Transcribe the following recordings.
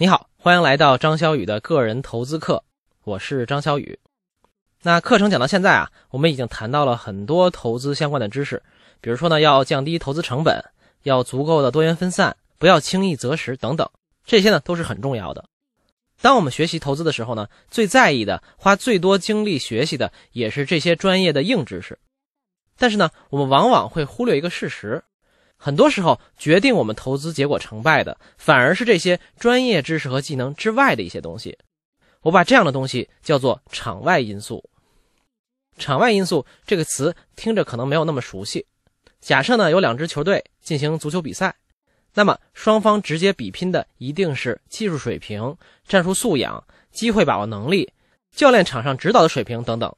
你好，欢迎来到张小雨的个人投资课，我是张小雨。那课程讲到现在啊，我们已经谈到了很多投资相关的知识，比如说呢，要降低投资成本，要足够的多元分散，不要轻易择时等等，这些呢都是很重要的。当我们学习投资的时候呢，最在意的、花最多精力学习的，也是这些专业的硬知识。但是呢，我们往往会忽略一个事实。很多时候，决定我们投资结果成败的，反而是这些专业知识和技能之外的一些东西。我把这样的东西叫做场外因素。场外因素这个词听着可能没有那么熟悉。假设呢有两支球队进行足球比赛，那么双方直接比拼的一定是技术水平、战术素养、机会把握能力、教练场上指导的水平等等。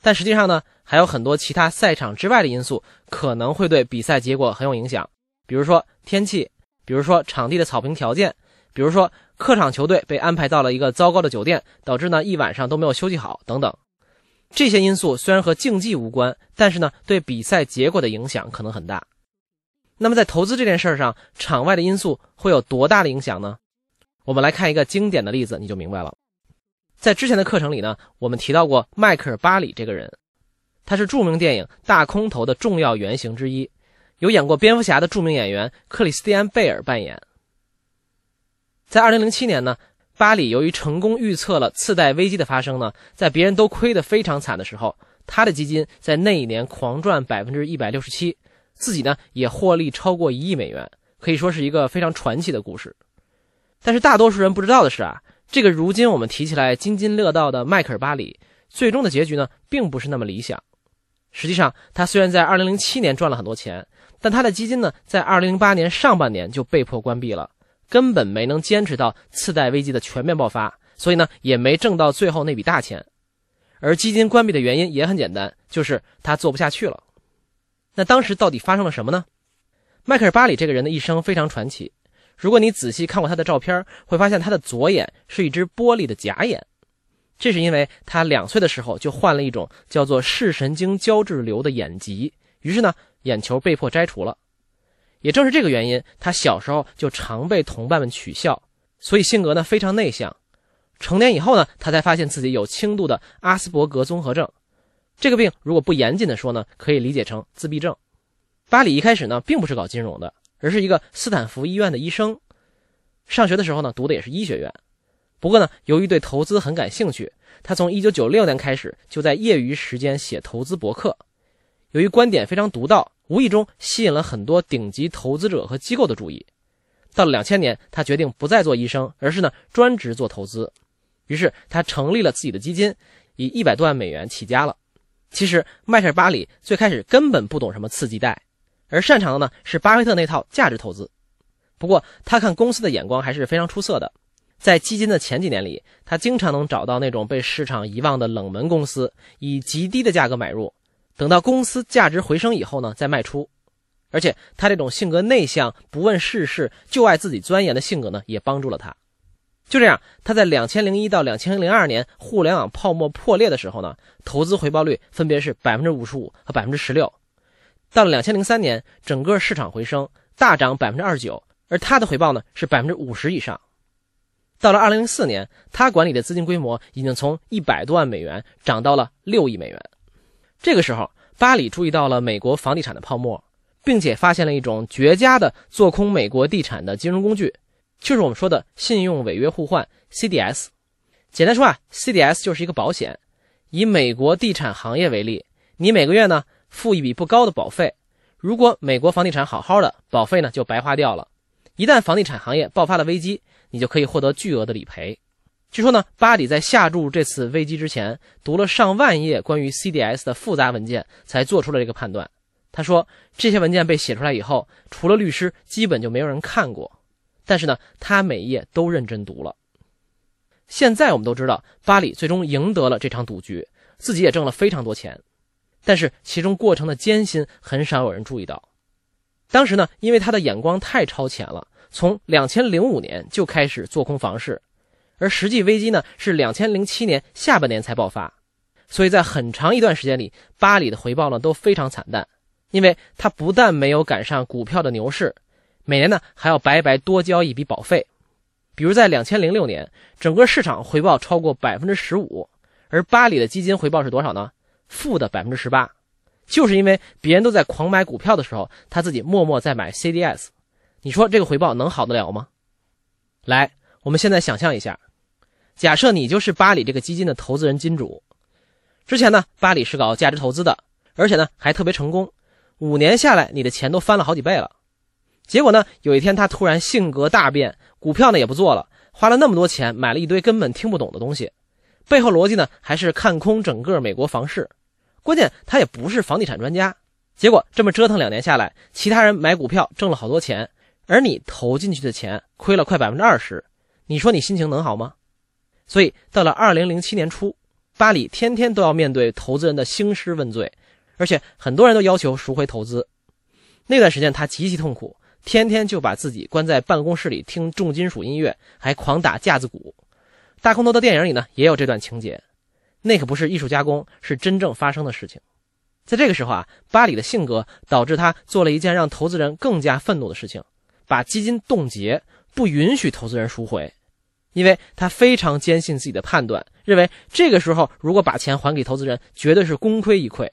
但实际上呢，还有很多其他赛场之外的因素可能会对比赛结果很有影响，比如说天气，比如说场地的草坪条件，比如说客场球队被安排到了一个糟糕的酒店，导致呢一晚上都没有休息好等等。这些因素虽然和竞技无关，但是呢对比赛结果的影响可能很大。那么在投资这件事上，场外的因素会有多大的影响呢？我们来看一个经典的例子，你就明白了。在之前的课程里呢，我们提到过迈克尔·巴里这个人，他是著名电影《大空头》的重要原型之一，由演过蝙蝠侠的著名演员克里斯蒂安·贝尔扮演。在2007年呢，巴里由于成功预测了次贷危机的发生呢，在别人都亏得非常惨的时候，他的基金在那一年狂赚百分之一百六十七，自己呢也获利超过一亿美元，可以说是一个非常传奇的故事。但是大多数人不知道的是啊。这个如今我们提起来津津乐道的迈克尔·巴里，最终的结局呢，并不是那么理想。实际上，他虽然在2007年赚了很多钱，但他的基金呢，在2008年上半年就被迫关闭了，根本没能坚持到次贷危机的全面爆发，所以呢，也没挣到最后那笔大钱。而基金关闭的原因也很简单，就是他做不下去了。那当时到底发生了什么呢？迈克尔·巴里这个人的一生非常传奇。如果你仔细看过他的照片，会发现他的左眼是一只玻璃的假眼，这是因为他两岁的时候就患了一种叫做视神经胶质瘤的眼疾，于是呢，眼球被迫摘除了。也正是这个原因，他小时候就常被同伴们取笑，所以性格呢非常内向。成年以后呢，他才发现自己有轻度的阿斯伯格综合症，这个病如果不严谨的说呢，可以理解成自闭症。巴里一开始呢，并不是搞金融的。而是一个斯坦福医院的医生，上学的时候呢，读的也是医学院。不过呢，由于对投资很感兴趣，他从1996年开始就在业余时间写投资博客。由于观点非常独到，无意中吸引了很多顶级投资者和机构的注意。到了2000年，他决定不再做医生，而是呢专职做投资。于是他成立了自己的基金，以一百多万美元起家了。其实迈克尔·巴里最开始根本不懂什么次级贷。而擅长的呢是巴菲特那套价值投资，不过他看公司的眼光还是非常出色的。在基金的前几年里，他经常能找到那种被市场遗忘的冷门公司，以极低的价格买入，等到公司价值回升以后呢再卖出。而且他这种性格内向、不问世事、就爱自己钻研的性格呢，也帮助了他。就这样，他在两千零一到两千零二年互联网泡沫破裂的时候呢，投资回报率分别是百分之五十五和百分之十六。到了两千零三年，整个市场回升，大涨百分之二十九，而他的回报呢是百分之五十以上。到了二零零四年，他管理的资金规模已经从一百多万美元涨到了六亿美元。这个时候，巴里注意到了美国房地产的泡沫，并且发现了一种绝佳的做空美国地产的金融工具，就是我们说的信用违约互换 （CDS）。简单说啊，CDS 就是一个保险。以美国地产行业为例，你每个月呢？付一笔不高的保费，如果美国房地产好好的，保费呢就白花掉了。一旦房地产行业爆发了危机，你就可以获得巨额的理赔。据说呢，巴里在下注这次危机之前，读了上万页关于 CDS 的复杂文件，才做出了这个判断。他说，这些文件被写出来以后，除了律师，基本就没有人看过。但是呢，他每一页都认真读了。现在我们都知道，巴里最终赢得了这场赌局，自己也挣了非常多钱。但是其中过程的艰辛很少有人注意到。当时呢，因为他的眼光太超前了，从两千零五年就开始做空房市，而实际危机呢是两千零七年下半年才爆发，所以在很长一段时间里，巴里的回报呢都非常惨淡，因为他不但没有赶上股票的牛市，每年呢还要白白多交一笔保费。比如在两千零六年，整个市场回报超过百分之十五，而巴里的基金回报是多少呢？负的百分之十八，就是因为别人都在狂买股票的时候，他自己默默在买 CDS。你说这个回报能好得了吗？来，我们现在想象一下，假设你就是巴里这个基金的投资人金主，之前呢，巴里是搞价值投资的，而且呢还特别成功，五年下来你的钱都翻了好几倍了。结果呢，有一天他突然性格大变，股票呢也不做了，花了那么多钱买了一堆根本听不懂的东西，背后逻辑呢还是看空整个美国房市。关键他也不是房地产专家，结果这么折腾两年下来，其他人买股票挣了好多钱，而你投进去的钱亏了快百分之二十，你说你心情能好吗？所以到了二零零七年初，巴里天天都要面对投资人的兴师问罪，而且很多人都要求赎回投资。那段时间他极其痛苦，天天就把自己关在办公室里听重金属音乐，还狂打架子鼓。大空头的电影里呢也有这段情节。那可不是艺术加工，是真正发生的事情。在这个时候啊，巴里的性格导致他做了一件让投资人更加愤怒的事情，把基金冻结，不允许投资人赎回，因为他非常坚信自己的判断，认为这个时候如果把钱还给投资人，绝对是功亏一篑。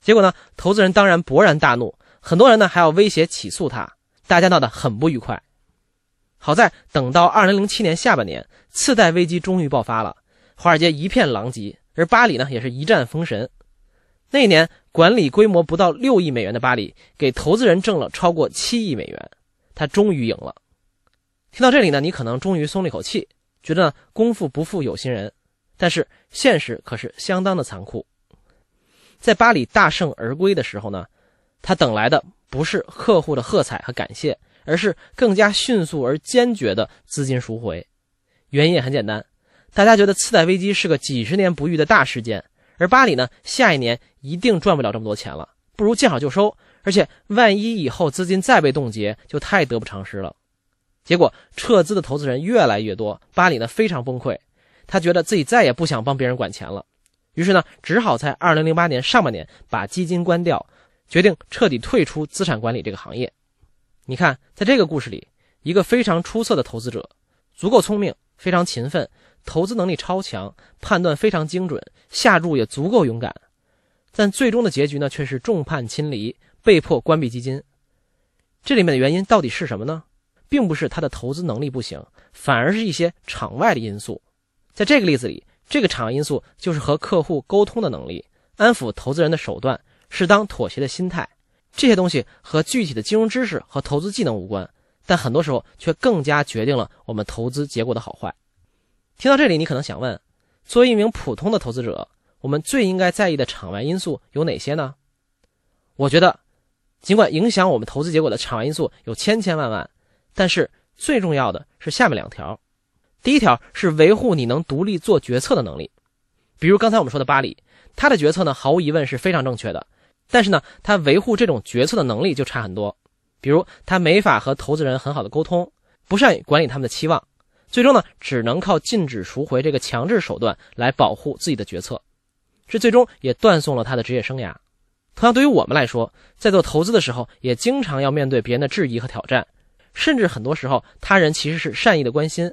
结果呢，投资人当然勃然大怒，很多人呢还要威胁起诉他，大家闹得很不愉快。好在等到2007年下半年，次贷危机终于爆发了。华尔街一片狼藉，而巴里呢也是一战封神。那一年管理规模不到六亿美元的巴里，给投资人挣了超过七亿美元，他终于赢了。听到这里呢，你可能终于松了一口气，觉得功夫不负有心人。但是现实可是相当的残酷。在巴里大胜而归的时候呢，他等来的不是客户的喝彩和感谢，而是更加迅速而坚决的资金赎回。原因也很简单。大家觉得次贷危机是个几十年不遇的大事件，而巴里呢，下一年一定赚不了这么多钱了，不如见好就收。而且万一以后资金再被冻结，就太得不偿失了。结果撤资的投资人越来越多，巴里呢非常崩溃，他觉得自己再也不想帮别人管钱了，于是呢，只好在2008年上半年把基金关掉，决定彻底退出资产管理这个行业。你看，在这个故事里，一个非常出色的投资者，足够聪明，非常勤奋。投资能力超强，判断非常精准，下注也足够勇敢，但最终的结局呢，却是众叛亲离，被迫关闭基金。这里面的原因到底是什么呢？并不是他的投资能力不行，反而是一些场外的因素。在这个例子里，这个场外因素就是和客户沟通的能力、安抚投资人的手段、适当妥协的心态。这些东西和具体的金融知识和投资技能无关，但很多时候却更加决定了我们投资结果的好坏。听到这里，你可能想问：作为一名普通的投资者，我们最应该在意的场外因素有哪些呢？我觉得，尽管影响我们投资结果的场外因素有千千万万，但是最重要的是下面两条。第一条是维护你能独立做决策的能力。比如刚才我们说的巴里，他的决策呢，毫无疑问是非常正确的，但是呢，他维护这种决策的能力就差很多。比如他没法和投资人很好的沟通，不善于管理他们的期望。最终呢，只能靠禁止赎回这个强制手段来保护自己的决策，这最终也断送了他的职业生涯。同样，对于我们来说，在做投资的时候，也经常要面对别人的质疑和挑战，甚至很多时候，他人其实是善意的关心，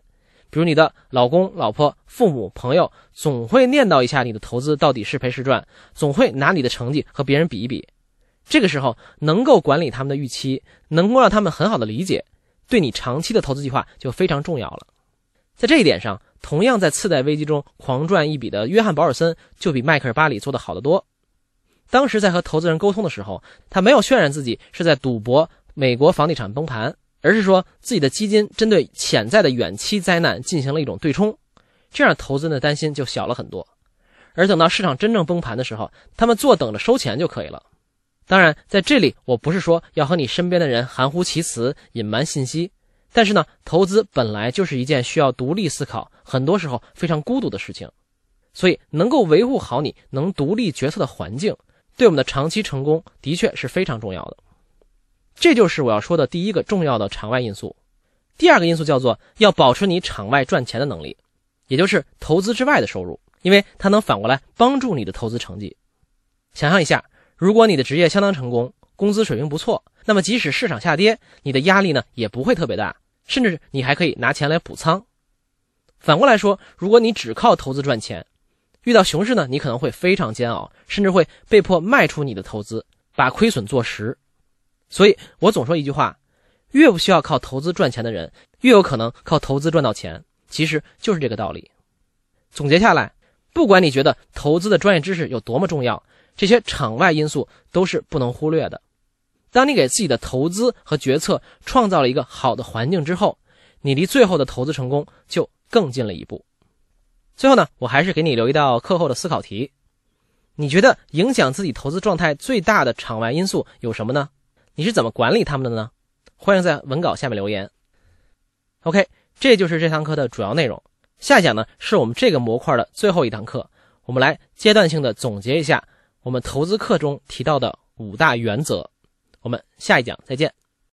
比如你的老公、老婆、父母、朋友，总会念叨一下你的投资到底是赔是赚，总会拿你的成绩和别人比一比。这个时候，能够管理他们的预期，能够让他们很好的理解，对你长期的投资计划就非常重要了。在这一点上，同样在次贷危机中狂赚一笔的约翰·保尔森就比迈克尔·巴里做得好得多。当时在和投资人沟通的时候，他没有渲染自己是在赌博美国房地产崩盘，而是说自己的基金针对潜在的远期灾难进行了一种对冲，这样投资人的担心就小了很多。而等到市场真正崩盘的时候，他们坐等着收钱就可以了。当然，在这里我不是说要和你身边的人含糊其辞、隐瞒信息。但是呢，投资本来就是一件需要独立思考，很多时候非常孤独的事情，所以能够维护好你能独立决策的环境，对我们的长期成功的确是非常重要的。这就是我要说的第一个重要的场外因素。第二个因素叫做要保持你场外赚钱的能力，也就是投资之外的收入，因为它能反过来帮助你的投资成绩。想象一下，如果你的职业相当成功，工资水平不错，那么即使市场下跌，你的压力呢也不会特别大。甚至你还可以拿钱来补仓。反过来说，如果你只靠投资赚钱，遇到熊市呢，你可能会非常煎熬，甚至会被迫卖出你的投资，把亏损做实。所以我总说一句话：越不需要靠投资赚钱的人，越有可能靠投资赚到钱。其实就是这个道理。总结下来，不管你觉得投资的专业知识有多么重要，这些场外因素都是不能忽略的。当你给自己的投资和决策创造了一个好的环境之后，你离最后的投资成功就更近了一步。最后呢，我还是给你留一道课后的思考题：你觉得影响自己投资状态最大的场外因素有什么呢？你是怎么管理他们的呢？欢迎在文稿下面留言。OK，这就是这堂课的主要内容。下讲呢是我们这个模块的最后一堂课，我们来阶段性的总结一下我们投资课中提到的五大原则。我们下一讲再见。